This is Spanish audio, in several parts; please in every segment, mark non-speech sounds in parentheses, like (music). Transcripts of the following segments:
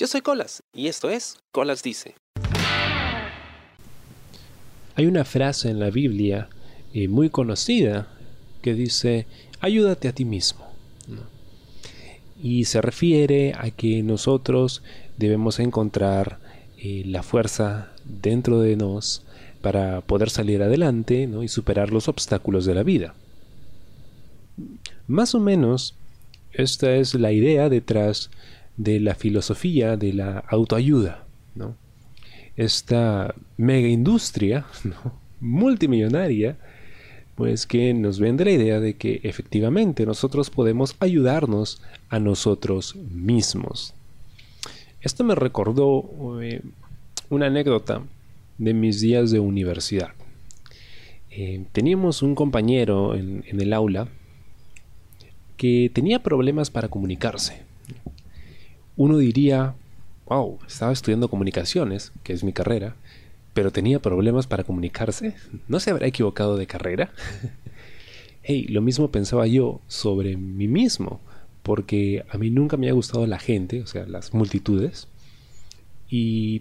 Yo soy Colas y esto es Colas Dice. Hay una frase en la Biblia eh, muy conocida que dice, ayúdate a ti mismo. Y se refiere a que nosotros debemos encontrar eh, la fuerza dentro de nos para poder salir adelante y superar los obstáculos de la vida. Más o menos, esta es la idea detrás de la filosofía de la autoayuda. Esta mega industria (laughs) multimillonaria, pues que nos vende la idea de que efectivamente nosotros podemos ayudarnos a nosotros mismos. Esto me recordó eh, una anécdota de mis días de universidad. Eh, teníamos un compañero en, el aula que tenía problemas para comunicarse. Uno diría, wow, estaba estudiando comunicaciones, que es mi carrera, pero tenía problemas para comunicarse. ¿No se habrá equivocado de carrera? (laughs) hey, lo mismo pensaba yo sobre mí mismo, porque a mí nunca me ha gustado la gente, o sea, las multitudes, y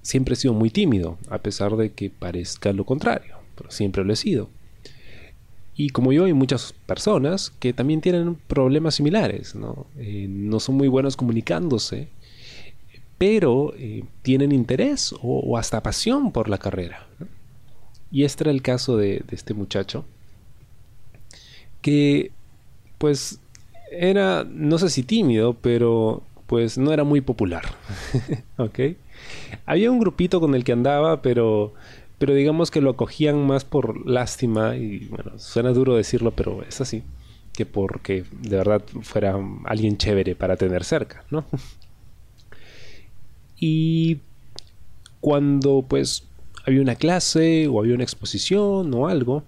siempre he sido muy tímido, a pesar de que parezca lo contrario, pero siempre lo he sido. Y como yo hay muchas personas que también tienen problemas similares, no, eh, son muy buenos comunicándose, pero eh, tienen interés o, hasta pasión por la carrera. Y este era el caso de, de este muchacho, que pues era, no sé si tímido, pero pues no era muy popular. (laughs) ¿Ok? Había un grupito con el que andaba, pero, pero digamos que lo acogían más por lástima, y bueno, suena duro decirlo, pero es así, que porque de verdad fuera alguien chévere para tener cerca, ¿no? (laughs) y cuando pues había una clase o había una exposición o algo,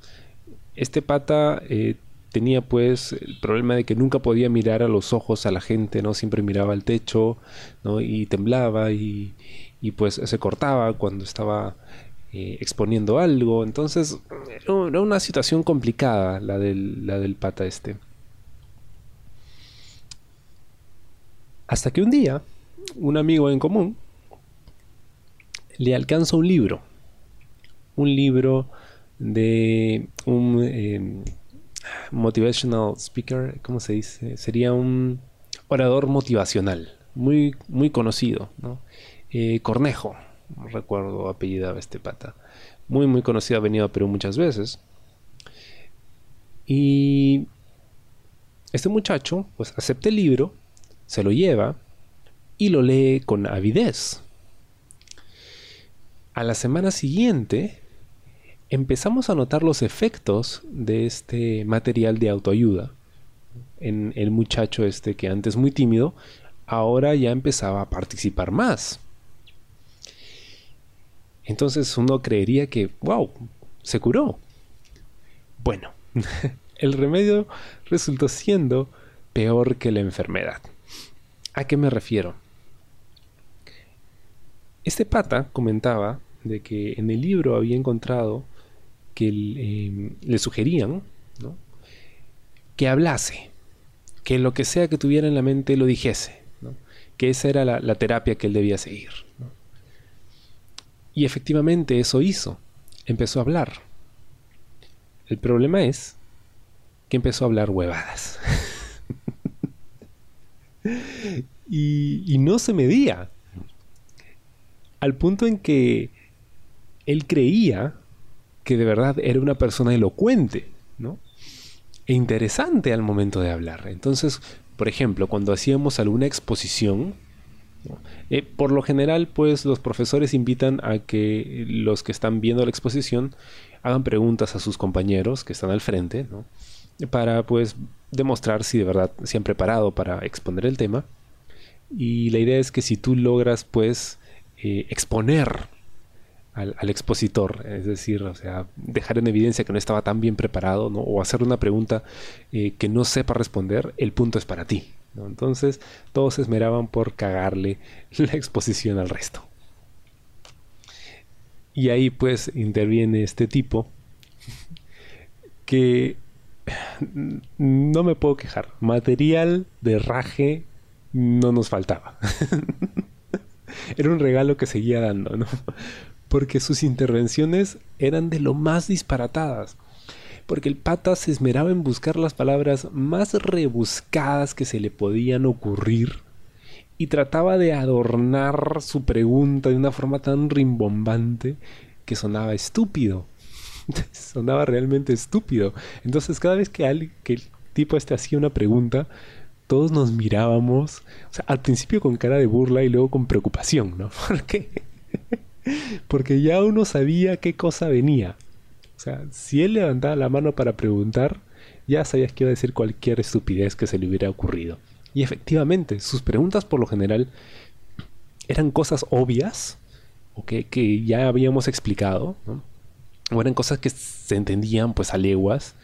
este pata eh, tenía pues el problema de que nunca podía mirar a los ojos a la gente, ¿no? Siempre miraba al techo, ¿no? Y temblaba y, y pues se cortaba cuando estaba eh, exponiendo algo. Entonces era una situación complicada la del, la del pata este. Hasta que un día, un amigo en común le alcanza un libro. Un libro de un em, motivational speaker, ¿cómo se dice? Sería un orador motivacional, muy, muy conocido, ¿no? Eh, Cornejo, no recuerdo apellidaba este pata. Muy, muy conocido, ha venido a Perú muchas veces. Y este muchacho, pues acepta el libro, se lo lleva y lo lee con avidez. A la semana siguiente, empezamos a notar los efectos de este material de autoayuda en el muchacho este que antes muy tímido, ahora ya empezaba a participar más. Entonces uno creería que, wow, se curó. Bueno, (laughs) el remedio resultó siendo peor que la enfermedad. ¿A qué me refiero? Este pata comentaba de que en el libro había encontrado que em, le sugerían que hablase, que lo que sea que tuviera en la mente lo dijese, que esa era la, la terapia que él debía seguir. Y efectivamente eso hizo. Empezó a hablar. El problema es que empezó a hablar huevadas. (laughs) y, no se medía. Al punto en que él creía que de verdad era una persona elocuente, ¿no? E interesante al momento de hablar. Entonces, por ejemplo, cuando hacíamos alguna exposición, eh, por lo general, pues los profesores invitan a que los que están viendo la exposición hagan preguntas a sus compañeros que están al frente, para pues demostrar si de verdad se han preparado para exponer el tema. Y la idea es que si tú logras pues eh, exponer al, expositor, es decir, o sea, dejar en evidencia que no estaba tan bien preparado, o hacer una pregunta eh, que no sepa responder, el punto es para ti. Entonces todos se esmeraban por cagarle (laughs) la exposición al resto. Y ahí pues interviene este tipo (laughs) que no me puedo quejar. Material de raje no nos faltaba. (laughs) era un regalo que seguía dando, ¿no? Porque sus intervenciones eran de lo más disparatadas. Porque el pata se esmeraba en buscar las palabras más rebuscadas que se le podían ocurrir y trataba de adornar su pregunta de una forma tan rimbombante que sonaba estúpido. (laughs) sonaba realmente estúpido. Entonces cada vez que, el tipo este hacía una pregunta, todos nos mirábamos, al principio con cara de burla y luego con preocupación, ¿no? (laughs) ¿Por qué? (laughs) Porque ya uno sabía qué cosa venía. O sea, si él levantaba la mano para preguntar, ya sabías que iba a decir cualquier estupidez que se le hubiera ocurrido. Y efectivamente, sus preguntas por lo general eran cosas obvias, o que, ya habíamos explicado, o eran cosas que se entendían pues a leguas,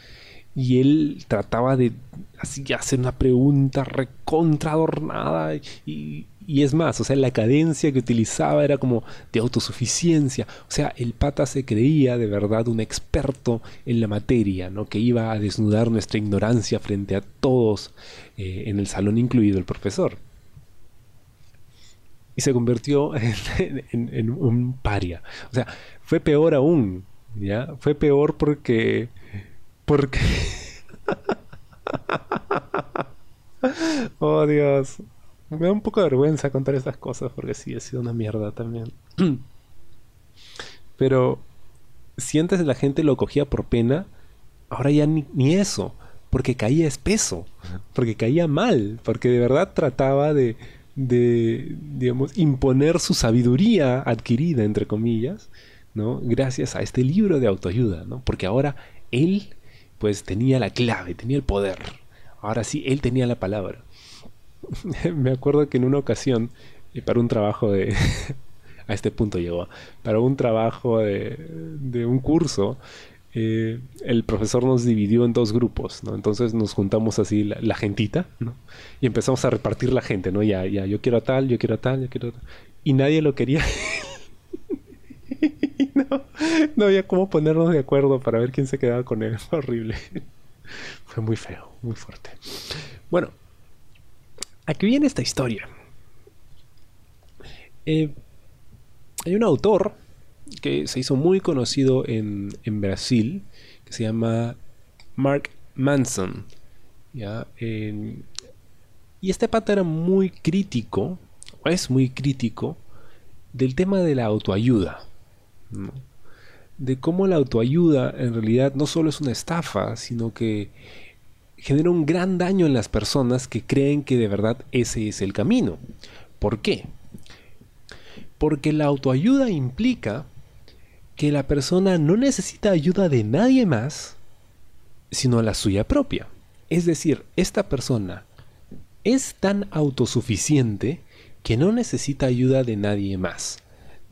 y él trataba de así hacer una pregunta recontra adornada y, y, es más, o sea, la cadencia que utilizaba era como de autosuficiencia, o sea, el pata se creía de verdad un experto en la materia, ¿no? Que iba a desnudar nuestra ignorancia frente a todos eh, en el salón, incluido el profesor. Y se convirtió (laughs) en, en un paria. O sea, fue peor aún, ¿ya? Fue peor porque porque... (laughs) oh Dios. Me da un poco de vergüenza contar estas cosas porque sí, he sido una mierda también. (clears throat) Pero si antes la gente lo cogía por pena, ahora ya ni, ni, eso, porque caía espeso, porque caía mal, porque de verdad trataba de, de, digamos, imponer su sabiduría adquirida, entre comillas, ¿no? Gracias a este libro de autoayuda, ¿no? Porque ahora él pues tenía la clave, tenía el poder. Ahora sí, él tenía la palabra. (laughs) Me acuerdo que en una ocasión, y para un trabajo de... (laughs) a este punto llegó, para un trabajo de, un curso, eh, el profesor nos dividió en dos grupos, ¿no? Entonces nos juntamos así la, gentita, ¿no? Y empezamos a repartir la gente, ¿no? Ya, ya, yo quiero a tal, yo quiero a tal, yo quiero a tal. Y nadie lo quería. (laughs) no, no había cómo ponernos de acuerdo para ver quién se quedaba con él. Horrible. Fue muy feo, muy fuerte. Bueno, aquí viene esta historia. Eh, hay un autor que se hizo muy conocido en, Brasil, que se llama Mark Manson. y este pata era muy crítico, o es muy crítico, del tema de la autoayuda. De cómo la autoayuda en realidad no solo es una estafa, sino que genera un gran daño en las personas que creen que de verdad ese es el camino. ¿Por qué? Porque la autoayuda implica que la persona no necesita ayuda de nadie más, sino la suya propia. Es decir, esta persona es tan autosuficiente que no necesita ayuda de nadie más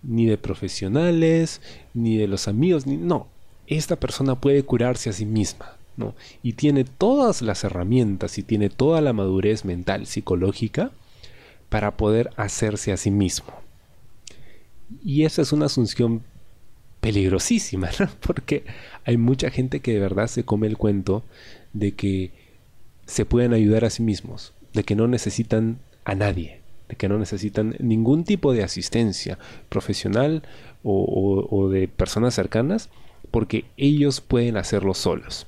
ni de profesionales, ni de los amigos, ni no. Esta persona puede curarse a sí misma, Y tiene todas las herramientas y tiene toda la madurez mental, psicológica para poder hacerse a sí mismo. Y esa es una asunción peligrosísima. (laughs) Porque hay mucha gente que de verdad se come el cuento de que se pueden ayudar a sí mismos, de que no necesitan a nadie, de que no necesitan ningún tipo de asistencia profesional o, de personas cercanas, porque ellos pueden hacerlo solos.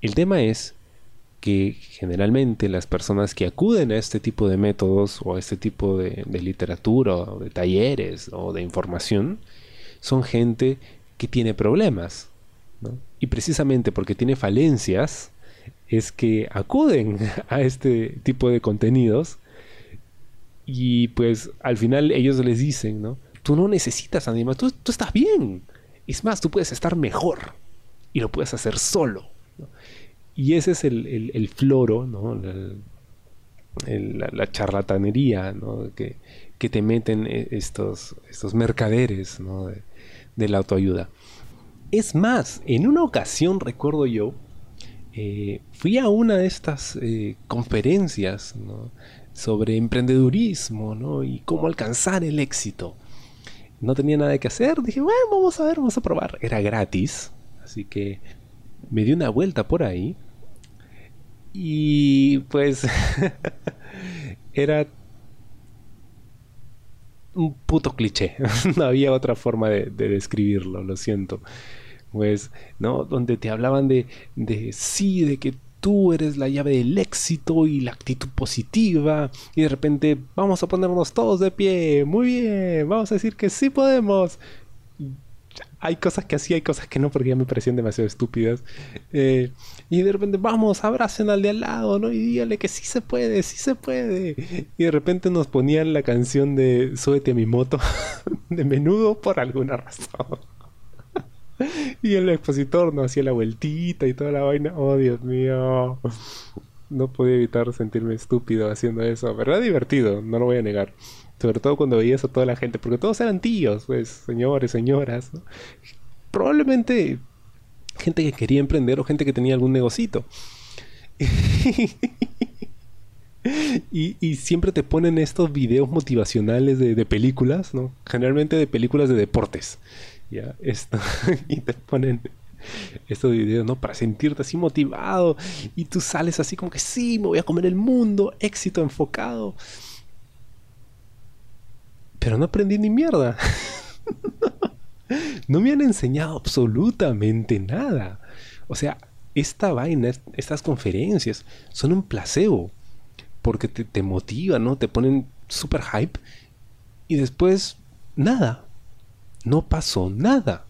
El tema es que generalmente las personas que acuden a este tipo de métodos o a este tipo de, literatura o de talleres o de información son gente que tiene problemas. Y precisamente porque tiene falencias es que acuden (laughs) a este tipo de contenidos y pues al final ellos les dicen, ¿no? Tú no necesitas a tú, tú estás bien. Es más, tú puedes estar mejor y lo puedes hacer solo. Y ese es el, floro, ¿no? La, charlatanería que, que, te meten e, estos, estos mercaderes de, la autoayuda. Es más, en una ocasión recuerdo yo, eh, fui a una de estas eh, conferencias sobre emprendedurismo. Y cómo alcanzar el éxito. No tenía nada que hacer, dije, bueno, vamos a ver, vamos a probar. Era gratis, así que me di una vuelta por ahí. Y pues (laughs) era un puto cliché. (laughs) no había otra forma de, describirlo, lo siento. Pues, ¿no? Donde te hablaban de, de sí, de que tú eres la llave del éxito y la actitud positiva. Y de repente vamos a ponernos todos de pie. Muy bien, vamos a decir que sí podemos. Hay cosas que así, hay cosas que no, porque ya me parecían demasiado estúpidas. Eh, y de repente, vamos, abracen al de al lado, ¿no? Y dígale que sí se puede, sí se puede. Y de repente nos ponían la canción de Súbete a mi moto (laughs) de menudo por alguna razón. (laughs) y el expositor no hacía la vueltita y toda la vaina. Oh, Dios mío. No podía evitar sentirme estúpido haciendo eso. Pero era divertido, no lo voy a negar. Sobre todo cuando veías a toda la gente, porque todos eran tíos, pues, señores, señoras. Probablemente gente que quería emprender o gente que tenía algún negocito. (laughs) y, siempre te ponen estos videos motivacionales de, de películas, ¿no? Generalmente de películas de deportes. Ya, esto. (laughs) y te ponen estos videos, ¿no? Para sentirte así motivado. Y tú sales así como que sí, me voy a comer el mundo, éxito enfocado. Pero no aprendí ni mierda. (laughs) no me han enseñado absolutamente nada. O sea, esta vaina, estas conferencias, son un placebo. Porque te, te motivan, ¿no? Te ponen super hype. Y después, nada no pasó nada.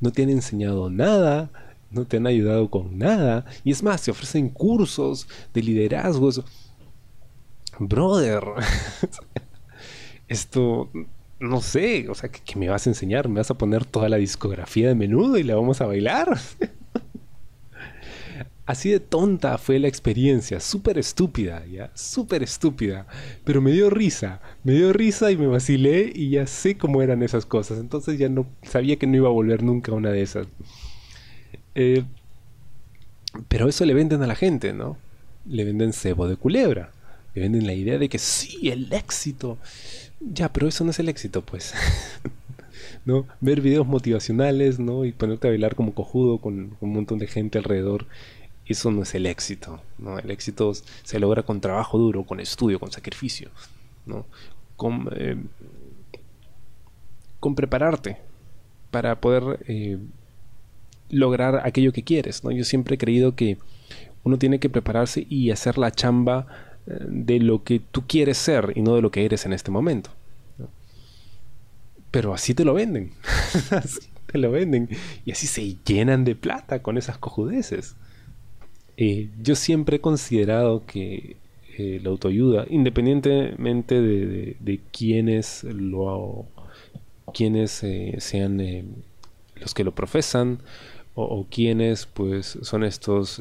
No te han enseñado nada, no te han ayudado con nada. Y es más, te ofrecen cursos de liderazgos. Brother, (laughs) esto, no sé, o sea, ¿qué, me vas a enseñar? ¿Me vas a poner toda la discografía de menudo y la vamos a bailar? (laughs) Así de tonta fue la experiencia, súper estúpida, ya, súper estúpida. Pero me dio risa, me dio risa y me vacilé y ya sé cómo eran esas cosas. Entonces ya no sabía que no iba a volver nunca a una de esas. Eh, pero eso le venden a la gente, ¿no? Le venden cebo de culebra. Le venden la idea de que sí, el éxito. Ya, pero eso no es el éxito, pues. (laughs) ¿no? Ver videos motivacionales, ¿no? Y ponerte a bailar como cojudo con un montón de gente alrededor eso no es el éxito. ¿no? El éxito se logra con trabajo duro, con estudio, con sacrificio, ¿no? con, eh, con prepararte para poder eh, lograr aquello que quieres. ¿no? Yo siempre he creído que uno tiene que prepararse y hacer la chamba de lo que tú quieres ser y no de lo que eres en este momento. Pero así te lo venden. (laughs) así te lo venden. Y así se llenan de plata con esas cojudeces. Eh, yo siempre he considerado que eh, la autoayuda, independientemente de, de, quienes lo quienes eh, sean los que lo profesan o, quienes pues son estos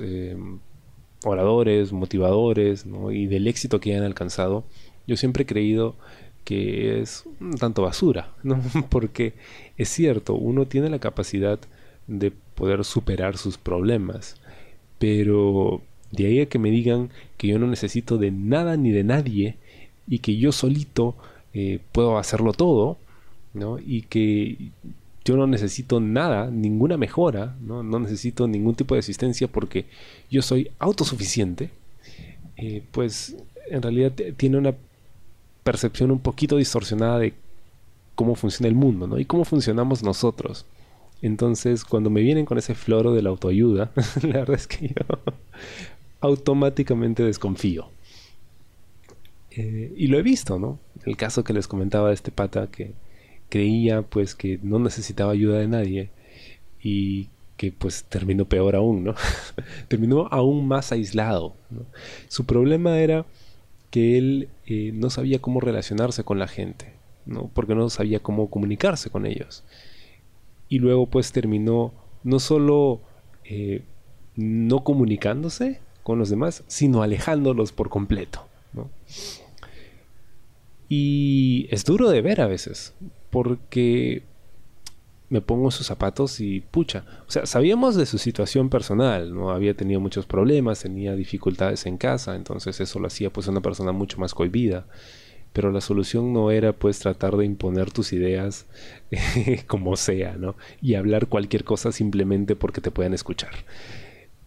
oradores, motivadores y del éxito que han alcanzado, yo siempre he creído que es un tanto basura, (laughs) ¿no? porque es cierto, uno tiene la capacidad de poder superar sus problemas, pero de ahí a que me digan que yo no necesito de nada ni de nadie y que yo solito eh, puedo hacerlo todo, ¿no? Y que yo no necesito nada, ninguna mejora, ¿no? no necesito ningún tipo de asistencia porque yo soy autosuficiente, eh, pues en realidad tiene una percepción un poquito distorsionada de cómo funciona el mundo, ¿no? Y cómo funcionamos nosotros. Entonces, cuando me vienen con ese floro de la autoayuda, (laughs) la verdad es que yo (laughs) automáticamente desconfío. Eh, y lo he visto, ¿no? El caso que les comentaba de este pata que creía pues que no necesitaba ayuda de nadie y que pues terminó peor aún, ¿no? (laughs) terminó aún más aislado. Su problema era que él eh, no sabía cómo relacionarse con la gente, ¿no? Porque no sabía cómo comunicarse con ellos y luego pues terminó no solo eh, no comunicándose con los demás, sino alejándolos por completo. Y es duro de ver a veces, porque me pongo sus zapatos y pucha, o sea, sabíamos de su situación personal, no había tenido muchos problemas, tenía dificultades en casa, entonces eso lo hacía pues una persona mucho más cohibida pero la solución no era pues tratar de imponer tus ideas (laughs) como sea, ¿no? Y hablar cualquier cosa simplemente porque te puedan escuchar.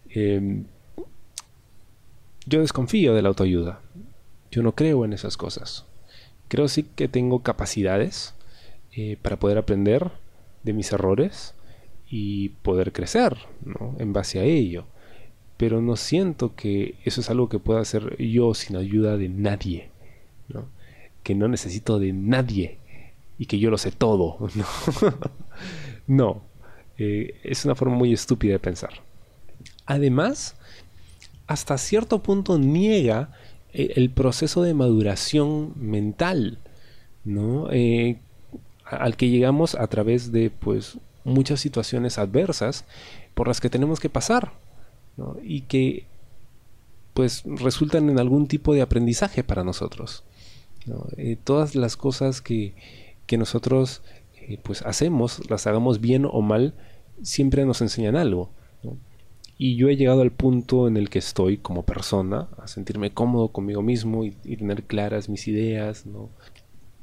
Em, yo desconfío de la autoayuda. Yo no creo en esas cosas. creo sí que tengo capacidades eh, para poder aprender de mis errores y poder crecer ¿no? en base a ello. Pero no siento que eso es algo que pueda hacer yo sin ayuda de nadie. ¿no? Que no necesito de nadie y que yo lo sé todo. (laughs) No, eh, es una forma muy estúpida de pensar. Además, hasta cierto punto niega eh, el proceso de maduración mental, ¿no? Al que llegamos a través de pues muchas situaciones adversas por las que tenemos que pasar y que pues resultan en algún tipo de aprendizaje para nosotros. Eh, todas las cosas que, que nosotros eh, pues hacemos, las hagamos bien o mal, siempre nos enseñan algo. Y yo he llegado al punto en el que estoy como persona, a sentirme cómodo conmigo mismo y, tener claras mis ideas,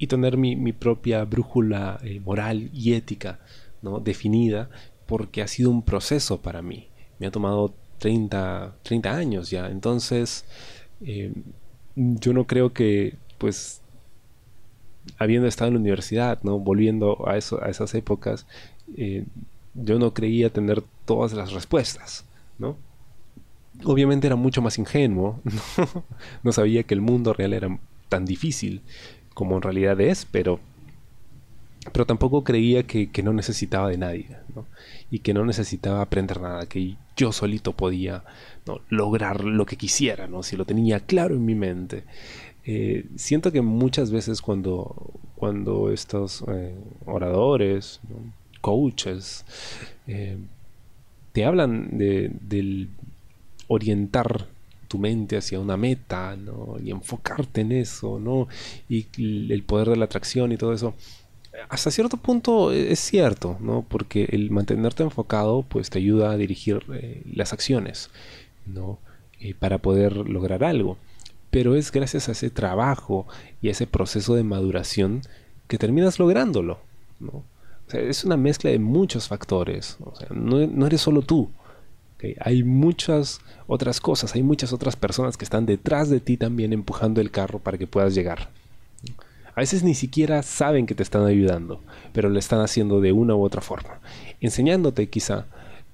y tener mi, propia brújula eh, moral y ética ¿no? definida, porque ha sido un proceso para mí. Me ha tomado 30, 30 años ya. Entonces, eh, yo no creo que, pues, habiendo estado en la universidad, ¿no? Volviendo a, eso, a esas épocas, eh, yo no creía tener todas las respuestas, ¿no? Obviamente era mucho más ingenuo, (laughs) no sabía que el mundo real era tan difícil como en realidad es, pero pero tampoco creía que, no necesitaba de nadie, y que no necesitaba aprender nada, que yo solito podía lograr lo que quisiera, ¿no? si lo tenía claro en mi mente. Eh, siento que muchas veces cuando, cuando estos eh, oradores, coaches, eh, te hablan de, del orientar tu mente hacia una meta, Y enfocarte en eso, ¿no? Y el poder de la atracción y todo eso hasta cierto punto e-, es cierto, ¿no? Porque el mantenerte enfocado, pues te ayuda a dirigir eh, las acciones, ¿no? Eh, para poder lograr algo. Pero es gracias a ese trabajo y a ese proceso de maduración que terminas lográndolo, ¿no? O sea, es una mezcla de muchos factores. O sea, no, eres solo tú. Hay muchas otras cosas, hay muchas otras personas que están detrás de ti también empujando el carro para que puedas llegar. A veces ni siquiera saben que te están ayudando, pero lo están haciendo de una u otra forma, enseñándote quizá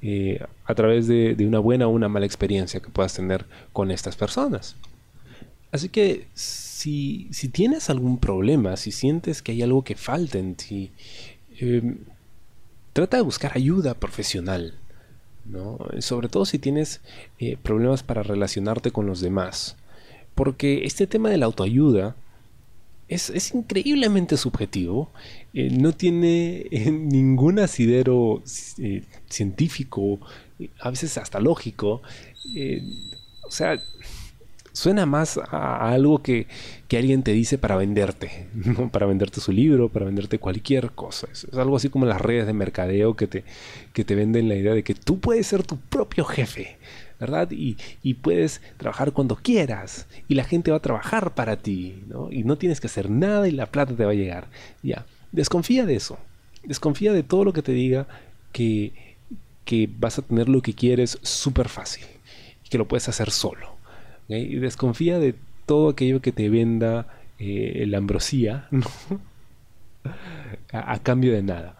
eh, a través de, una buena o una mala experiencia que puedas tener con estas personas. Así que si, tienes algún problema, si sientes que hay algo que falta en ti, em, trata de buscar ayuda profesional. Sobre todo si tienes eh, problemas para relacionarte con los demás. Porque este tema de la autoayuda es, increíblemente subjetivo. Eh, no tiene eh, (laughs) ningún asidero eh, científico, a veces hasta lógico. o sea, suena más a, algo que, alguien te dice para venderte, (laughs) para venderte su libro, para venderte cualquier cosa. Es, algo así como las redes de mercadeo que te, que te venden la idea de que tú puedes ser tu propio jefe. ¿verdad? Y, puedes trabajar cuando quieras y la gente va a trabajar para ti, ¿no? Y no tienes que hacer nada y la plata te va a llegar. Ya, desconfía de eso. Desconfía de todo lo que te diga que, que vas a tener lo que quieres súper fácil y que lo puedes hacer solo. Y desconfía de todo aquello que te venda eh, la ambrosía, (laughs) a, cambio de nada.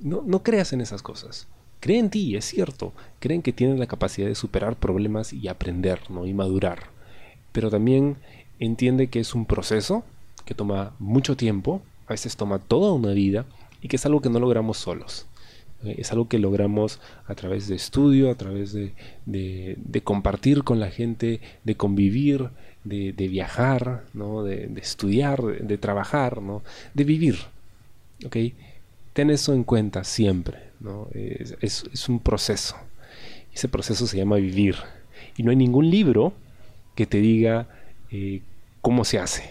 No, no creas en esas cosas. Creen en ti, es cierto. Creen que tienen la capacidad de superar problemas y aprender, ¿no? Y madurar. Pero también entiende que es un proceso que toma mucho tiempo, a veces toma toda una vida y que es algo que no logramos solos. Eh, es algo que logramos a través de estudio, a través de, compartir con la gente, de convivir, de, viajar, ¿no? de, estudiar, de, trabajar, ¿no? de vivir. ¿okay? Ten eso en cuenta siempre. Es, un proceso. Ese proceso se llama vivir. Y no hay ningún libro que te diga eh, cómo se hace.